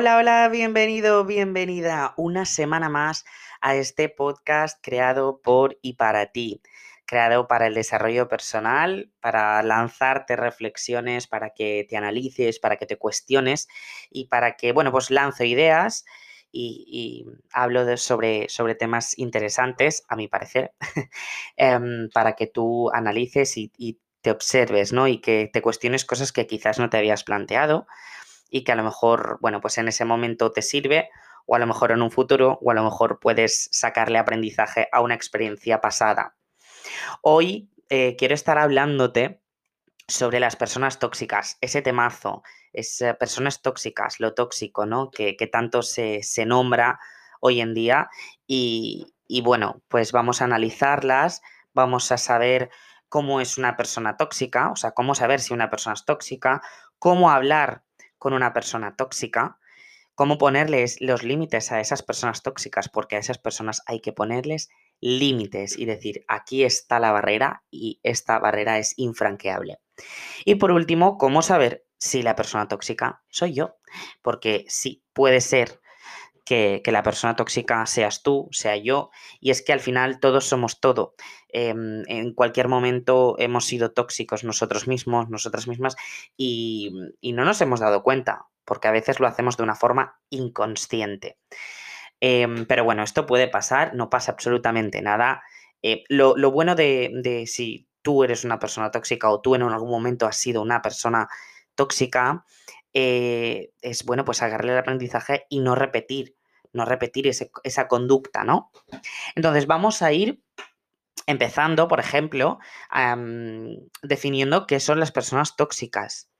Hola, hola, bienvenido, bienvenida una semana más a este podcast creado por y para ti, creado para el desarrollo personal, para lanzarte reflexiones, para que te analices, para que te cuestiones y para que, bueno, pues lanzo ideas y, hablo sobre, sobre temas interesantes, a mi parecer, em, para que tú analices y, y te observes, ¿no? Y que te cuestiones cosas que quizás no te habías planteado y que a lo mejor, bueno, pues en ese momento te sirve o a lo mejor en un futuro o a lo mejor puedes sacarle aprendizaje a una experiencia pasada. Hoy eh, quiero estar hablándote sobre las personas tóxicas, ese temazo, es personas tóxicas, lo tóxico, ¿no? Que, tanto se, nombra hoy en día y, y bueno, pues vamos a analizarlas, vamos a saber cómo es una persona tóxica, o sea, cómo saber si una persona es tóxica, cómo hablar con una persona tóxica, cómo ponerles los límites a esas personas tóxicas, porque a esas personas hay que ponerles límites y decir, aquí está la barrera y esta barrera es infranqueable. Y por último, cómo saber si la persona tóxica soy yo, porque sí, puede ser que, la persona tóxica seas tú, sea yo, y es que al final todos somos todo. Em, en cualquier momento hemos sido tóxicos nosotros mismos, nosotras mismas, y, no nos hemos dado cuenta, porque a veces lo hacemos de una forma inconsciente. Em, pero bueno, esto puede pasar, no pasa absolutamente nada. Eh, lo, bueno de, si tú eres una persona tóxica o tú en algún momento has sido una persona tóxica, eh, es bueno, pues agarrarle el aprendizaje y no repetir no repetir esa conducta, ¿no? Entonces vamos a ir empezando, por ejemplo, definiendo qué son las personas tóxicas,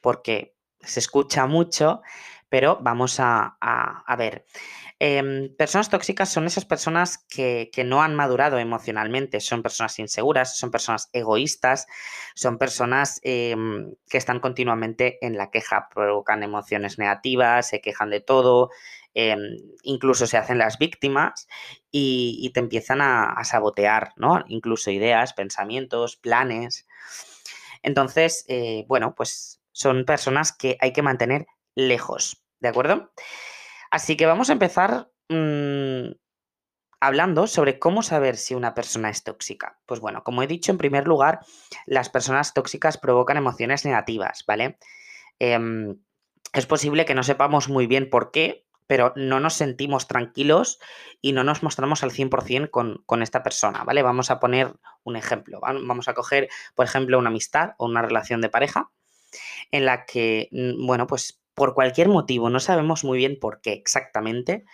porque se escucha mucho, pero vamos a, ver. Em, personas tóxicas son esas personas que, no han madurado emocionalmente, son personas inseguras, son personas egoístas, son personas em, que están continuamente en la queja, provocan emociones negativas, se quejan de todo, em, incluso se hacen las víctimas y, te empiezan a, sabotear, ¿no? Incluso ideas, pensamientos, planes. Entonces, eh, bueno, pues son personas que hay que mantener lejos, ¿de acuerdo? Así que vamos a empezar mm, hablando sobre cómo saber si una persona es tóxica. Pues bueno, como he dicho, en primer lugar, las personas tóxicas provocan emociones negativas, ¿vale? Em, es posible que no sepamos muy bien por qué, pero no nos sentimos tranquilos y no nos mostramos al 100% con, con esta persona, ¿vale? Vamos a poner un ejemplo. Vamos a coger, por ejemplo, una amistad o una relación de pareja en la que, mm, bueno, pues por cualquier motivo, no sabemos muy bien por qué exactamente,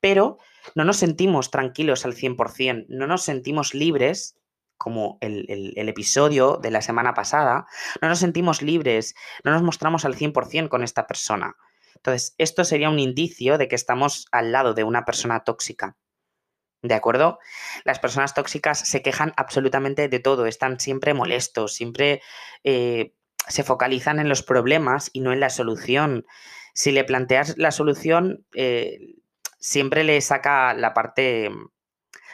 pero no nos sentimos tranquilos al 100%, no nos sentimos libres, como el, el, episodio de la semana pasada, no nos sentimos libres, no nos mostramos al 100% con esta persona. Entonces, esto sería un indicio de que estamos al lado de una persona tóxica. ¿De acuerdo? Las personas tóxicas se quejan absolutamente de todo, están siempre molestos, siempre eh, se focalizan en los problemas y no en la solución. Si le planteas la solución, eh, siempre le saca la parte.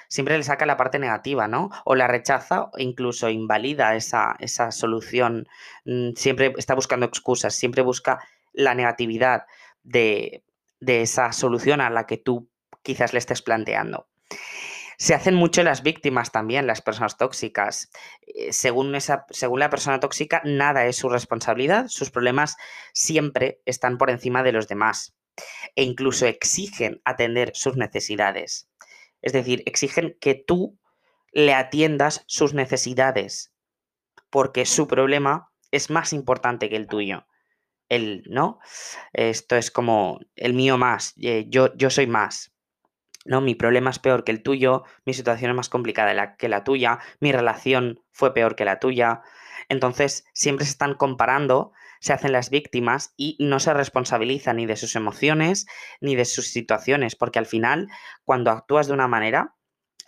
Siempre le saca la parte negativa, ¿no? O la rechaza o incluso invalida esa, esa solución. Mm, siempre está buscando excusas, siempre busca la negatividad de, de esa solución a la que tú quizás le estés planteando. Se hacen mucho las víctimas también, las personas tóxicas. Eh, según, esa, según la persona tóxica, nada es su responsabilidad, sus problemas siempre están por encima de los demás e incluso exigen atender sus necesidades. Es decir, exigen que tú le atiendas sus necesidades, porque su problema es más importante que el tuyo. El, ¿no? Esto es como el mío más, eh, yo, yo soy más. ¿no? Mi problema es peor que el tuyo, mi situación es más complicada que la tuya, mi relación fue peor que la tuya. Entonces, siempre se están comparando, se hacen las víctimas y no se responsabilizan ni de sus emociones ni de sus situaciones, porque al final, cuando actúas de una manera,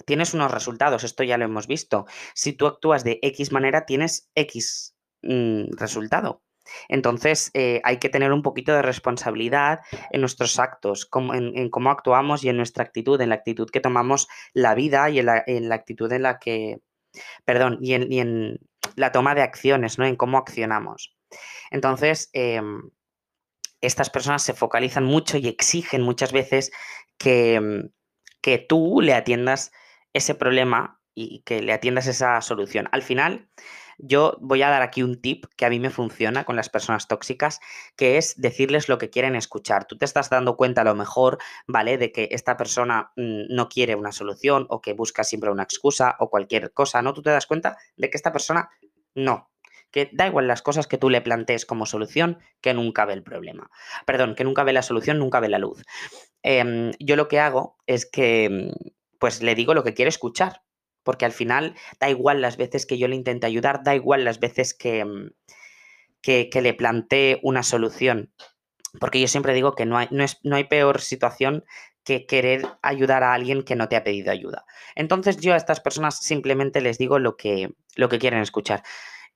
tienes unos resultados, esto ya lo hemos visto. Si tú actúas de X manera, tienes X mm, resultado. Entonces, eh, hay que tener un poquito de responsabilidad en nuestros actos, en, cómo actuamos y en nuestra actitud, en la actitud que tomamos la vida y en la, actitud en la que, perdón, y en, la toma de acciones, ¿no? En cómo accionamos. Entonces, em, estas personas se focalizan mucho y exigen muchas veces que, mm, que tú le atiendas ese problema y que le atiendas esa solución. Al final, yo voy a dar aquí un tip que a mí me funciona con las personas tóxicas, que es decirles lo que quieren escuchar. Tú te estás dando cuenta a lo mejor, ¿vale? De que esta persona mm, no quiere una solución o que busca siempre una excusa o cualquier cosa, ¿no? Tú te das cuenta de que esta persona no. Que da igual las cosas que tú le plantees como solución, que nunca ve el problema. Perdón, que nunca ve la solución, nunca ve la luz. Em, yo lo que hago es que, mm, pues le digo lo que quiere escuchar porque al final da igual las veces que yo le intente ayudar, da igual las veces que, mm, que, le plantee una solución. Porque yo siempre digo que no hay, no, es, no hay peor situación que querer ayudar a alguien que no te ha pedido ayuda. Entonces yo a estas personas simplemente les digo lo que, lo que quieren escuchar.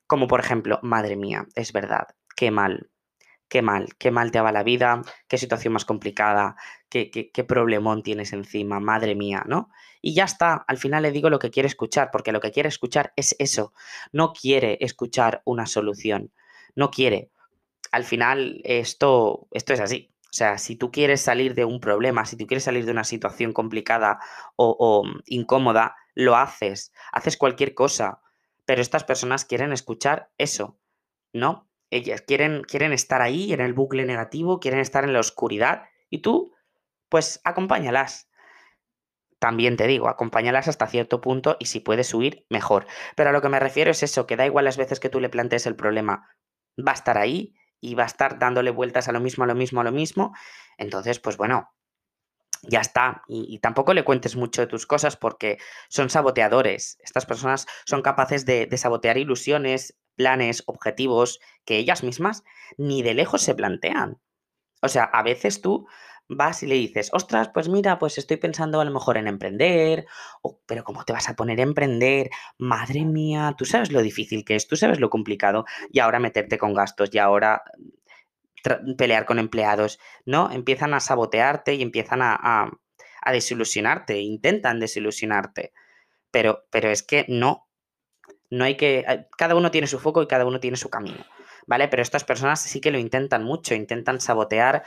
Como por ejemplo, madre mía, es verdad, qué mal, qué mal, qué mal te va la vida, qué situación más complicada, qué, qué, qué, problemón tienes encima, madre mía, ¿no? Y ya está, al final le digo lo que quiere escuchar, porque lo que quiere escuchar es eso, no quiere escuchar una solución, no quiere. Al final esto, esto es así. O sea, si tú quieres salir de un problema, si tú quieres salir de una situación complicada o, o incómoda, lo haces, haces cualquier cosa, pero estas personas quieren escuchar eso, ¿no? Ellas quieren, quieren estar ahí en el bucle negativo, quieren estar en la oscuridad y tú, pues acompáñalas. También te digo, acompáñalas hasta cierto punto y si puedes huir, mejor. Pero a lo que me refiero es eso, que da igual las veces que tú le plantees el problema, va a estar ahí y va a estar dándole vueltas a lo mismo, a lo mismo, a lo mismo. Entonces, pues bueno, ya está. Y, tampoco le cuentes mucho de tus cosas porque son saboteadores. Estas personas son capaces de, de, sabotear ilusiones, planes, objetivos que ellas mismas ni de lejos se plantean. O sea, a veces tú vas y le dices, ostras, pues mira, pues estoy pensando a lo mejor en emprender, pero ¿cómo te vas a poner a emprender? Madre mía, tú sabes lo difícil que es, tú sabes lo complicado, y ahora meterte con gastos, y ahora pelear con empleados, ¿no? Empiezan a sabotearte y empiezan a, a, a desilusionarte, intentan desilusionarte, pero, pero es que no, no hay que. Eh, cada uno tiene su foco y cada uno tiene su camino. ¿Vale? Pero estas personas sí que lo intentan mucho, intentan sabotear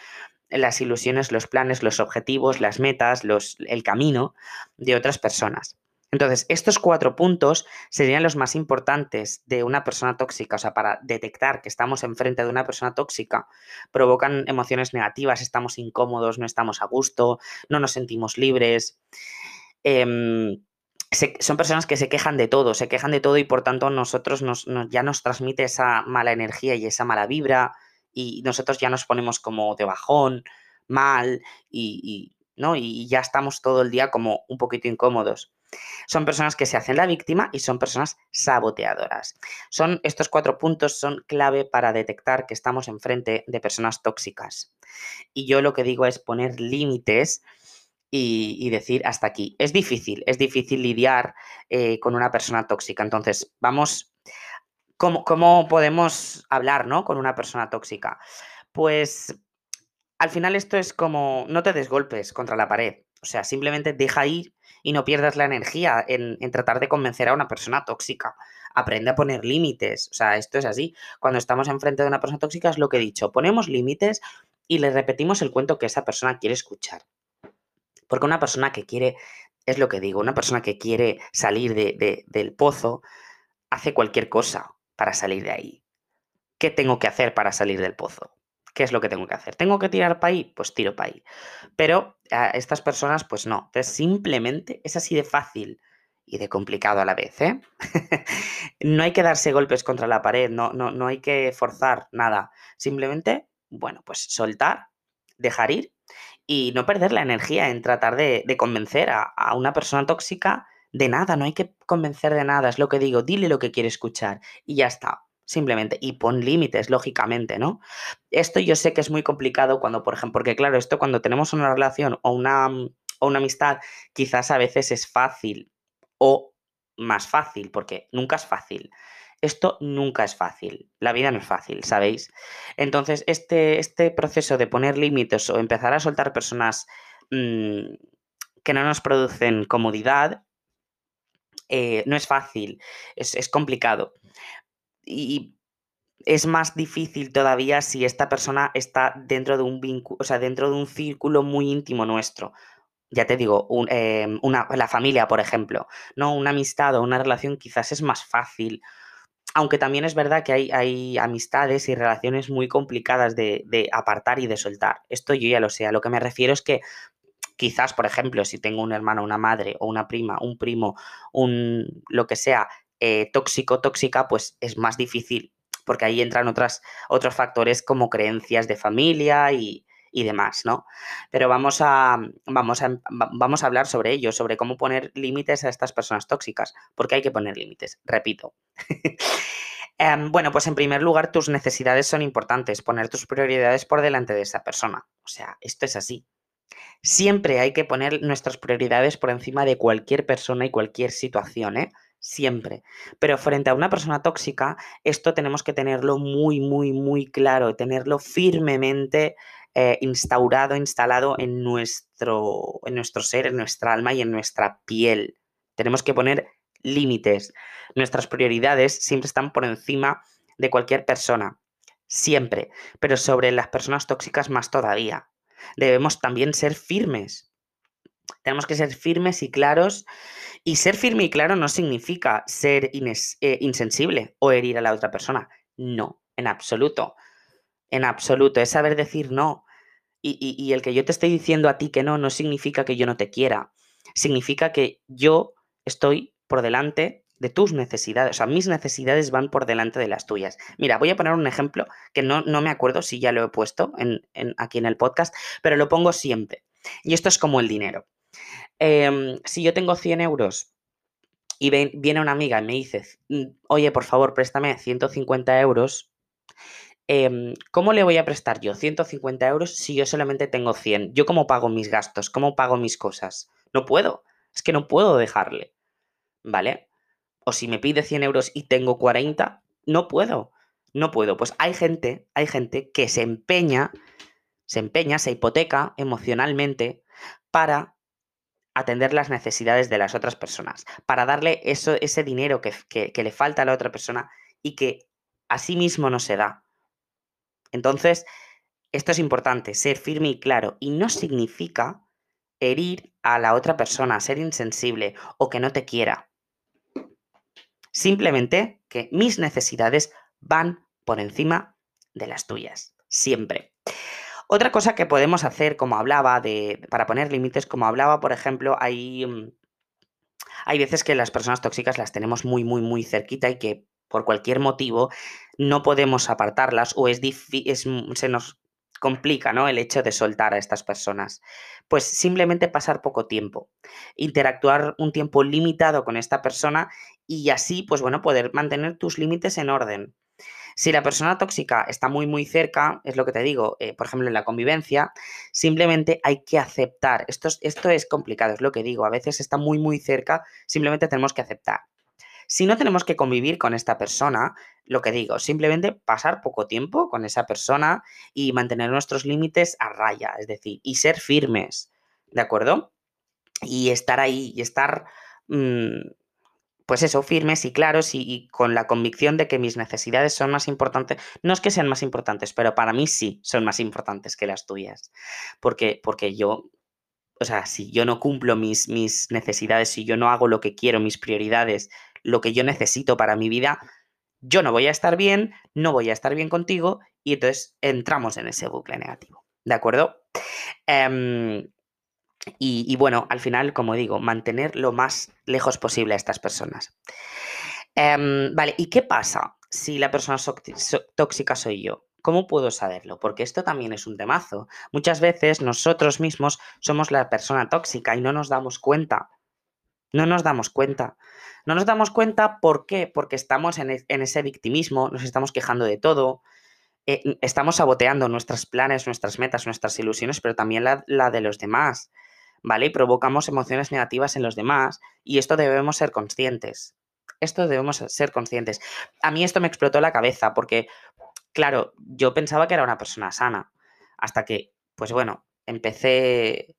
las ilusiones, los planes, los objetivos, las metas, los, el camino de otras personas. Entonces, estos cuatro puntos serían los más importantes de una persona tóxica, o sea, para detectar que estamos enfrente de una persona tóxica, provocan emociones negativas, estamos incómodos, no estamos a gusto, no nos sentimos libres. Eh, son personas que se quejan de todo, se quejan de todo y por tanto nosotros nos, nos, ya nos transmite esa mala energía y esa mala vibra y nosotros ya nos ponemos como de bajón, mal y, y, ¿no? y ya estamos todo el día como un poquito incómodos. Son personas que se hacen la víctima y son personas saboteadoras. Son estos cuatro puntos son clave para detectar que estamos enfrente de personas tóxicas. Y yo lo que digo es poner límites y, decir hasta aquí. Es difícil, es difícil lidiar eh, con una persona tóxica. Entonces, vamos, ¿cómo, ¿cómo, podemos hablar ¿no? con una persona tóxica? Pues al final esto es como, no te des golpes contra la pared. O sea, simplemente deja ir y no pierdas la energía en, en tratar de convencer a una persona tóxica. Aprende a poner límites. O sea, esto es así. Cuando estamos enfrente de una persona tóxica es lo que he dicho. Ponemos límites y le repetimos el cuento que esa persona quiere escuchar. Porque una persona que quiere, es lo que digo, una persona que quiere salir de, de, del pozo hace cualquier cosa para salir de ahí. ¿Qué tengo que hacer para salir del pozo? ¿Qué es lo que tengo que hacer? ¿Tengo que tirar para ahí? Pues tiro para ahí. Pero a estas personas, pues no. Entonces, simplemente es así de fácil y de complicado a la vez, ¿eh? no hay que darse golpes contra la pared, no, no, no hay que forzar nada. Simplemente, bueno, pues soltar, dejar ir y no perder la energía en tratar de, convencer a, a, una persona tóxica de nada, no hay que convencer de nada, es lo que digo, dile lo que quiere escuchar y ya está, simplemente, y pon límites, lógicamente, ¿no? Esto yo sé que es muy complicado cuando, por ejemplo, porque claro, esto cuando tenemos una relación o una, o una amistad, quizás a veces es fácil o más fácil, porque nunca es fácil. Esto nunca es fácil, la vida no es fácil, ¿sabéis? Entonces, este, este proceso de poner límites o empezar a soltar personas mmm, que no nos producen comodidad, eh, no es fácil, es, es complicado. Y es más difícil todavía si esta persona está dentro de un vínculo, o sea, dentro de un círculo muy íntimo nuestro. Ya te digo, em, una, la familia, por ejemplo, ¿no? Una amistad o una relación quizás es más fácil. Aunque también es verdad que hay, amistades y relaciones muy complicadas de, apartar y de soltar. Esto yo ya lo sé. A lo que me refiero es que quizás, por ejemplo, si tengo un hermano, una madre o una prima, un primo, un lo que sea, eh, tóxico, tóxica, pues es más difícil porque ahí entran otros factores como creencias de familia y, demás, ¿no? Pero vamos a, vamos, a, vamos a hablar sobre ello, sobre cómo poner límites a estas personas tóxicas, porque hay que poner límites, repito. Em, bueno, pues en primer lugar, tus necesidades son importantes, poner tus prioridades por delante de esa persona. O sea, esto es así. Siempre hay que poner nuestras prioridades por encima de cualquier persona y cualquier situación, ¿eh? siempre. Pero frente a una persona tóxica, esto tenemos que tenerlo muy, muy, muy claro, tenerlo firmemente eh, instaurado, instalado en nuestro, en nuestro ser, en nuestra alma y en nuestra piel. Tenemos que poner límites. Nuestras prioridades siempre están por encima de cualquier persona. Siempre. Pero sobre las personas tóxicas más todavía. Debemos también ser firmes. Tenemos que ser firmes y claros y ser firme y claro no significa ser eh, insensible o herir a la otra persona. No, en absoluto. En absoluto. Es saber decir no. Y, el que yo te esté diciendo a ti que no, no significa que yo no te quiera. Significa que yo estoy por delante de tus necesidades. O sea, mis necesidades van por delante de las tuyas. Mira, voy a poner un ejemplo que no, no me acuerdo si ya lo he puesto en, aquí en el podcast, pero lo pongo siempre. Y esto es como el dinero. Em, si yo tengo 100 euros y viene una amiga y me dice, mm, oye, por favor, préstame 150 euros, em, ¿cómo le voy a prestar yo 150 euros si yo solamente tengo 100? ¿Yo cómo pago mis gastos? ¿Cómo pago mis cosas? No puedo. Es que no puedo dejarle. ¿Vale? O si me pide 100 euros y tengo 40, no puedo. No puedo. Pues hay gente, hay gente que se empeña, se empeña, se hipoteca emocionalmente para atender las necesidades de las otras personas, para darle eso, ese dinero que, le falta a la otra persona y que a sí mismo no se da. Entonces, esto es importante, ser firme y claro, y no significa herir a la otra persona, ser insensible o que no te quiera. Simplemente que mis necesidades van por encima de las tuyas, siempre. Otra cosa que podemos hacer, como hablaba, de, para poner límites, como hablaba, por ejemplo, hay, mm, hay veces que las personas tóxicas las tenemos muy, muy, muy cerquita y que por cualquier motivo no podemos apartarlas o es, se nos complica ¿no? el hecho de soltar a estas personas. Pues simplemente pasar poco tiempo, interactuar un tiempo limitado con esta persona y así, pues bueno, poder mantener tus límites en orden. Si la persona tóxica está muy, muy cerca, es lo que te digo, eh, por ejemplo, en la convivencia, simplemente hay que aceptar. Esto es, esto es complicado, es lo que digo. A veces está muy, muy cerca, simplemente tenemos que aceptar. Si no tenemos que convivir con esta persona, lo que digo, simplemente pasar poco tiempo con esa persona y mantener nuestros límites a raya, es decir, y ser firmes, ¿de acuerdo? Y estar ahí y estar mm, pues eso, firmes y claros y, con la convicción de que mis necesidades son más importantes. No es que sean más importantes, pero para mí sí son más importantes que las tuyas. Porque, porque yo, o sea, si yo no cumplo mis, mis necesidades, si yo no hago lo que quiero, mis prioridades, lo que yo necesito para mi vida, yo no voy a estar bien, no voy a estar bien contigo y entonces entramos en ese bucle negativo. ¿De acuerdo? Em, y, bueno, al final, como digo, mantener lo más lejos posible a estas personas. Em, vale, ¿y qué pasa si la persona tóxica soy yo? ¿Cómo puedo saberlo? Porque esto también es un temazo. Muchas veces nosotros mismos somos la persona tóxica y no nos damos cuenta. No nos damos cuenta. No nos damos cuenta, ¿por qué? Porque estamos en, e, ese victimismo, nos estamos quejando de todo, eh, estamos saboteando nuestros planes, nuestras metas, nuestras ilusiones, pero también la de los demás. ¿vale? Y provocamos emociones negativas en los demás y esto debemos ser conscientes. Esto debemos ser conscientes. A mí esto me explotó la cabeza porque, claro, yo pensaba que era una persona sana hasta que, pues bueno, empecé,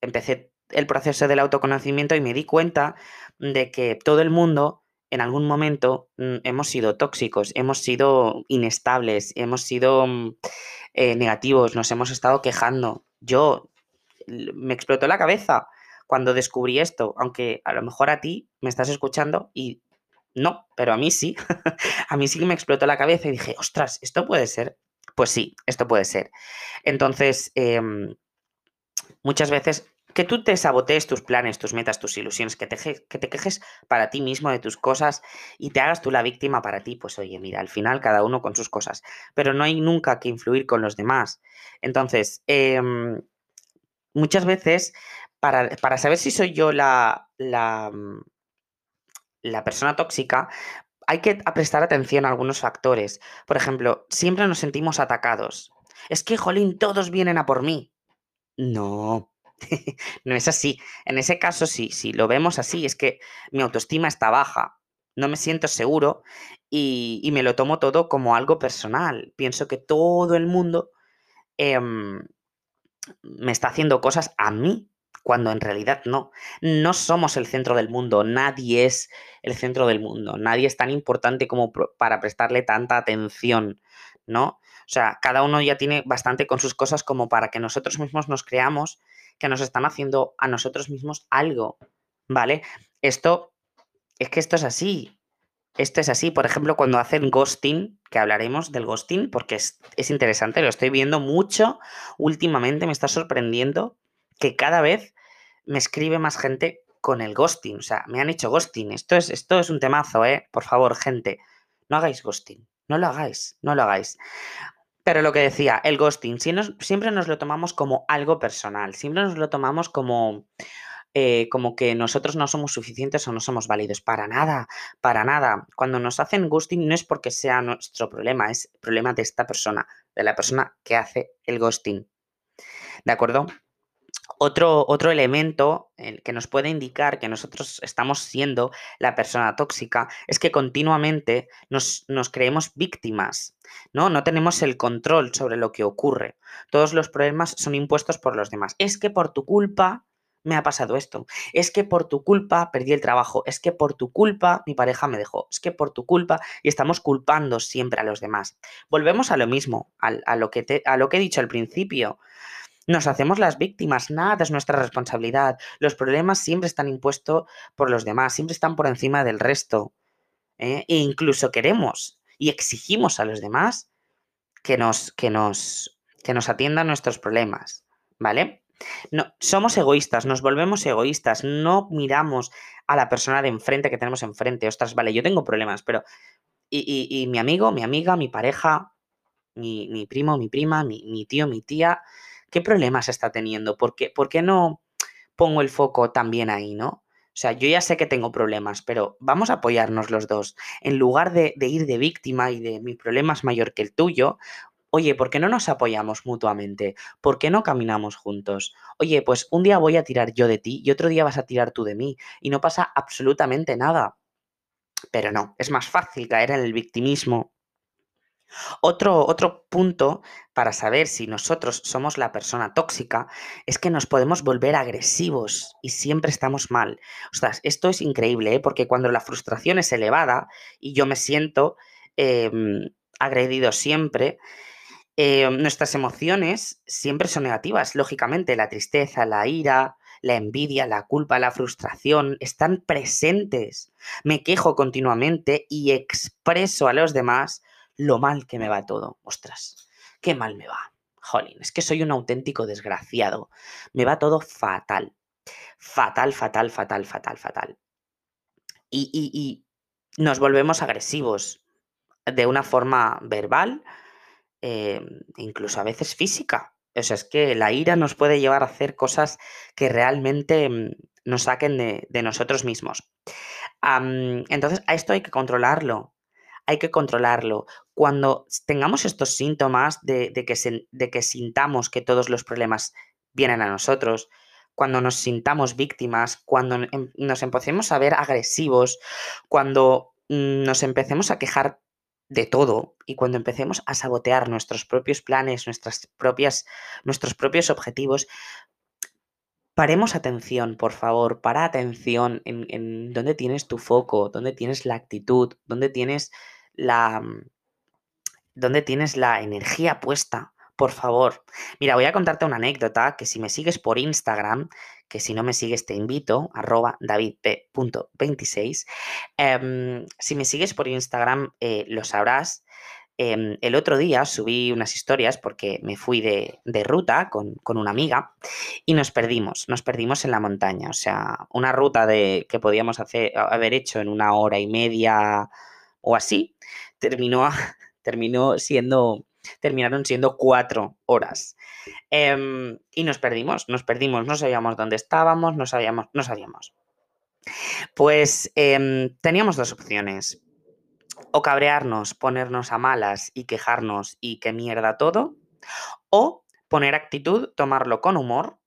empecé el proceso del autoconocimiento y me di cuenta de que todo el mundo en algún momento mm, hemos sido tóxicos, hemos sido inestables, hemos sido mm, eh, negativos, nos hemos estado quejando. Yo me explotó la cabeza cuando descubrí esto, aunque a lo mejor a ti me estás escuchando y no, pero a mí sí. a mí sí que me explotó la cabeza y dije, ostras, ¿esto puede ser? Pues sí, esto puede ser. Entonces, em, muchas veces que tú te sabotees tus planes, tus metas, tus ilusiones, que te, que te quejes para ti mismo de tus cosas y te hagas tú la víctima para ti, pues oye, mira, al final cada uno con sus cosas, pero no hay nunca que influir con los demás. Entonces, em, muchas veces, para, para, saber si soy yo la, la, mm, la persona tóxica, hay que prestar atención a algunos factores. Por ejemplo, siempre nos sentimos atacados. Es que, jolín, todos vienen a por mí. No, no es así. En ese caso, sí, si lo vemos así, es que mi autoestima está baja, no me siento seguro y, me lo tomo todo como algo personal. Pienso que todo el mundo em, me está haciendo cosas a mí, cuando en realidad no. No somos el centro del mundo, nadie es el centro del mundo, nadie es tan importante como para prestarle tanta atención, ¿no? O sea, cada uno ya tiene bastante con sus cosas como para que nosotros mismos nos creamos que nos están haciendo a nosotros mismos algo, ¿vale? Esto, es que esto es así. Esto es así, por ejemplo, cuando hacen ghosting, que hablaremos del ghosting, porque es, es interesante, lo estoy viendo mucho últimamente, me está sorprendiendo que cada vez me escribe más gente con el ghosting. O sea, me han hecho ghosting. Esto es, esto es un temazo, ¿eh? Por favor, gente, no hagáis ghosting. No lo hagáis, no lo hagáis. Pero lo que decía, el ghosting, siempre nos lo tomamos como algo personal, siempre nos lo tomamos como, eh, como que nosotros no somos suficientes o no somos válidos. Para nada, para nada. Cuando nos hacen ghosting no es porque sea nuestro problema, es problema de esta persona, de la persona que hace el ghosting. ¿De acuerdo? Otro, otro elemento que nos puede indicar que nosotros estamos siendo la persona tóxica es que continuamente nos, nos, creemos víctimas, ¿no? No tenemos el control sobre lo que ocurre. Todos los problemas son impuestos por los demás. Es que por tu culpa me ha pasado esto. Es que por tu culpa perdí el trabajo. Es que por tu culpa mi pareja me dejó. Es que por tu culpa y estamos culpando siempre a los demás. Volvemos a lo mismo, a, lo, que te, a lo que he dicho al principio. Nos hacemos las víctimas, nada es nuestra responsabilidad. Los problemas siempre están impuestos por los demás, siempre están por encima del resto. ¿eh? E incluso queremos y exigimos a los demás que nos, que nos, que nos atiendan nuestros problemas, ¿vale? No, somos egoístas, nos volvemos egoístas, no miramos a la persona de enfrente que tenemos enfrente. Ostras, vale, yo tengo problemas, pero. Y, y, mi amigo, mi amiga, mi pareja, mi, mi primo, mi prima, mi, mi tío, mi tía, ¿Qué problemas está teniendo? ¿Por qué, ¿Por qué no pongo el foco también ahí, no? O sea, yo ya sé que tengo problemas, pero vamos a apoyarnos los dos. En lugar de, ir de víctima y de mi problema es mayor que el tuyo, oye, ¿por qué no nos apoyamos mutuamente? ¿Por qué no caminamos juntos? Oye, pues un día voy a tirar yo de ti y otro día vas a tirar tú de mí y no pasa absolutamente nada. Pero no, es más fácil caer en el victimismo otro, otro punto para saber si nosotros somos la persona tóxica es que nos podemos volver agresivos y siempre estamos mal. Esto es increíble, ¿eh? porque cuando la frustración es elevada y yo me siento em, agredido siempre, em, nuestras emociones siempre son negativas. Lógicamente, la tristeza, la ira, la envidia, la culpa, la frustración están presentes. Me quejo continuamente y expreso a los demás lo mal que me va todo. Ostras, qué mal me va. Jolín, es que soy un auténtico desgraciado. Me va todo fatal. Fatal, fatal, fatal, fatal, fatal. Y, nos volvemos agresivos de una forma verbal, eh, incluso a veces física. O sea, es que la ira nos puede llevar a hacer cosas que realmente mm, nos saquen de, nosotros mismos. entonces, a esto hay que controlarlo hay que controlarlo. Cuando tengamos estos síntomas de, que sintamos que todos los problemas vienen a nosotros, cuando nos sintamos víctimas, cuando em, nos empecemos a ver agresivos, cuando mm, nos empecemos a quejar de todo y cuando empecemos a sabotear nuestros propios planes, nuestras propias, nuestros propios objetivos, paremos atención, por favor, para atención en, en dónde tienes tu foco, dónde tienes la actitud, dónde tienes la, mm, dónde tienes la energía puesta. Por favor. Mira, voy a contarte una anécdota que si me sigues por Instagram, que si no me sigues te invito, arroba davidp.26. Em, si me sigues por Instagram, eh, lo sabrás. Em, el otro día subí unas historias porque me fui de, ruta con, con, una amiga y nos perdimos, nos perdimos en la montaña. O sea, una ruta de, que podíamos hacer, haber hecho en una hora y media o así, terminó, terminó siendo terminaron siendo cuatro horas. Em, y nos perdimos, nos perdimos, no sabíamos dónde estábamos, no sabíamos, no sabíamos. Pues em, teníamos dos opciones. O cabrearnos, ponernos a malas y quejarnos y que mierda todo. O poner actitud, tomarlo con humor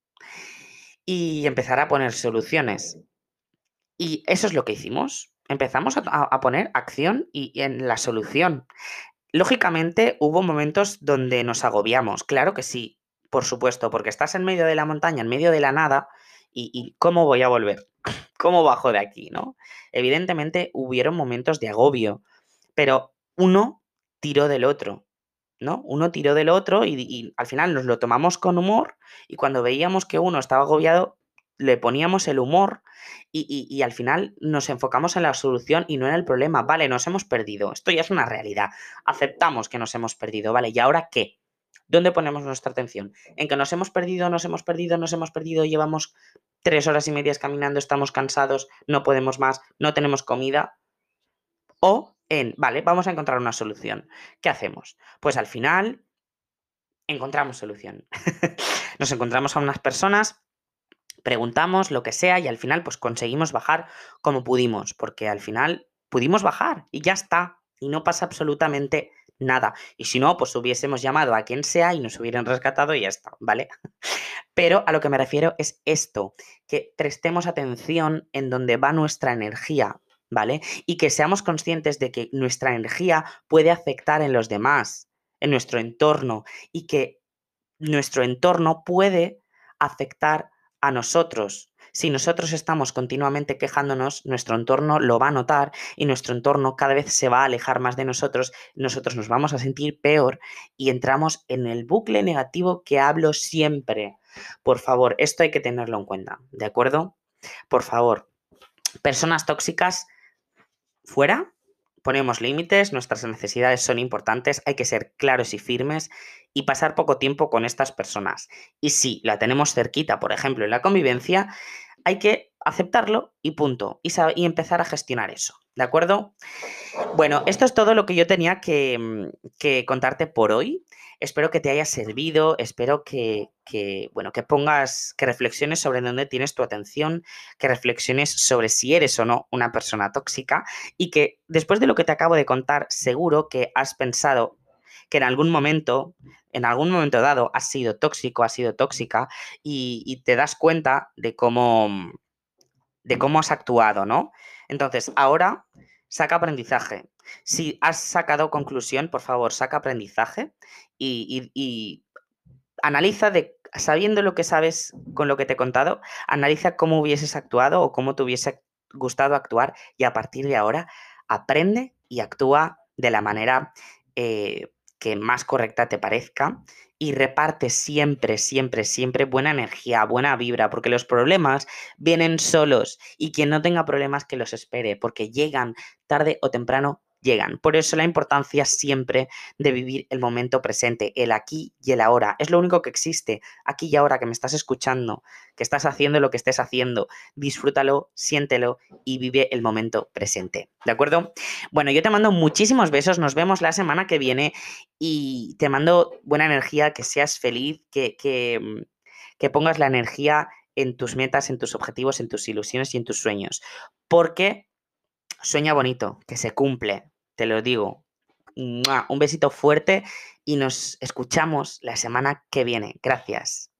y empezar a poner soluciones. Y eso es lo que hicimos. Empezamos a, poner acción y en la solución. Lógicamente hubo momentos donde nos agobiamos, claro que sí, por supuesto, porque estás en medio de la montaña, en medio de la nada, y, ¿cómo voy a volver? ¿Cómo bajo de aquí, no? Evidentemente hubieron momentos de agobio, pero uno tiró del otro, ¿no? Uno tiró del otro y, y al final nos lo tomamos con humor y cuando veíamos que uno estaba agobiado, le poníamos el humor y, al final nos enfocamos en la solución y no en el problema. Vale, nos hemos perdido. Esto ya es una realidad. Aceptamos que nos hemos perdido. Vale, ¿y ahora qué? ¿Dónde ponemos nuestra atención? ¿En que nos hemos perdido, nos hemos perdido, nos hemos perdido, llevamos tres horas y medias caminando, estamos cansados, no podemos más, no tenemos comida? O en, vale, vamos a encontrar una solución. ¿Qué hacemos? Pues al final encontramos solución. Nos encontramos a unas personas preguntamos lo que sea y al final pues conseguimos bajar como pudimos, porque al final pudimos bajar y ya está, y no pasa absolutamente nada. Y si no, pues hubiésemos llamado a quien sea y nos hubieran rescatado y ya está, ¿vale? Pero a lo que me refiero es esto, que prestemos atención en donde va nuestra energía, ¿vale? Y que seamos conscientes de que nuestra energía puede afectar en los demás, en nuestro entorno, y que nuestro entorno puede afectar a nosotros. Si nosotros estamos continuamente quejándonos, nuestro entorno lo va a notar y nuestro entorno cada vez se va a alejar más de nosotros, nosotros nos vamos a sentir peor y entramos en el bucle negativo que hablo siempre. Por favor, esto hay que tenerlo en cuenta, ¿de acuerdo? Por favor, personas tóxicas fuera, ponemos límites, nuestras necesidades son importantes, hay que ser claros y firmes y pasar poco tiempo con estas personas. Y si la tenemos cerquita, por ejemplo, en la convivencia, hay que aceptarlo y punto. Y, y empezar a gestionar eso. ¿De acuerdo? Bueno, esto es todo lo que yo tenía que, mm, contarte por hoy. Espero que te haya servido, espero que, que, bueno, que pongas, que reflexiones sobre dónde tienes tu atención, que reflexiones sobre si eres o no una persona tóxica y que después de lo que te acabo de contar, seguro que has pensado que en algún momento, en algún momento dado, has sido tóxico, has sido tóxica y, y te das cuenta de cómo, de cómo has actuado, ¿no? Entonces, ahora saca aprendizaje. Si has sacado conclusión, por favor, saca aprendizaje y, analiza de, sabiendo lo que sabes con lo que te he contado, analiza cómo hubieses actuado o cómo te hubiese gustado actuar y a partir de ahora aprende y actúa de la manera eh, que más correcta te parezca y reparte siempre, siempre, siempre buena energía, buena vibra, porque los problemas vienen solos y quien no tenga problemas que los espere, porque llegan tarde o temprano llegan. Por eso la importancia siempre de vivir el momento presente, el aquí y el ahora. Es lo único que existe, aquí y ahora que me estás escuchando, que estás haciendo lo que estés haciendo. Disfrútalo, siéntelo y vive el momento presente. ¿De acuerdo? Bueno, yo te mando muchísimos besos, nos vemos la semana que viene y te mando buena energía, que seas feliz, que, que, mm, que pongas la energía en tus metas, en tus objetivos, en tus ilusiones y en tus sueños. Porque sueña bonito, que se cumple, te lo digo. Un besito fuerte y nos escuchamos la semana que viene. Gracias.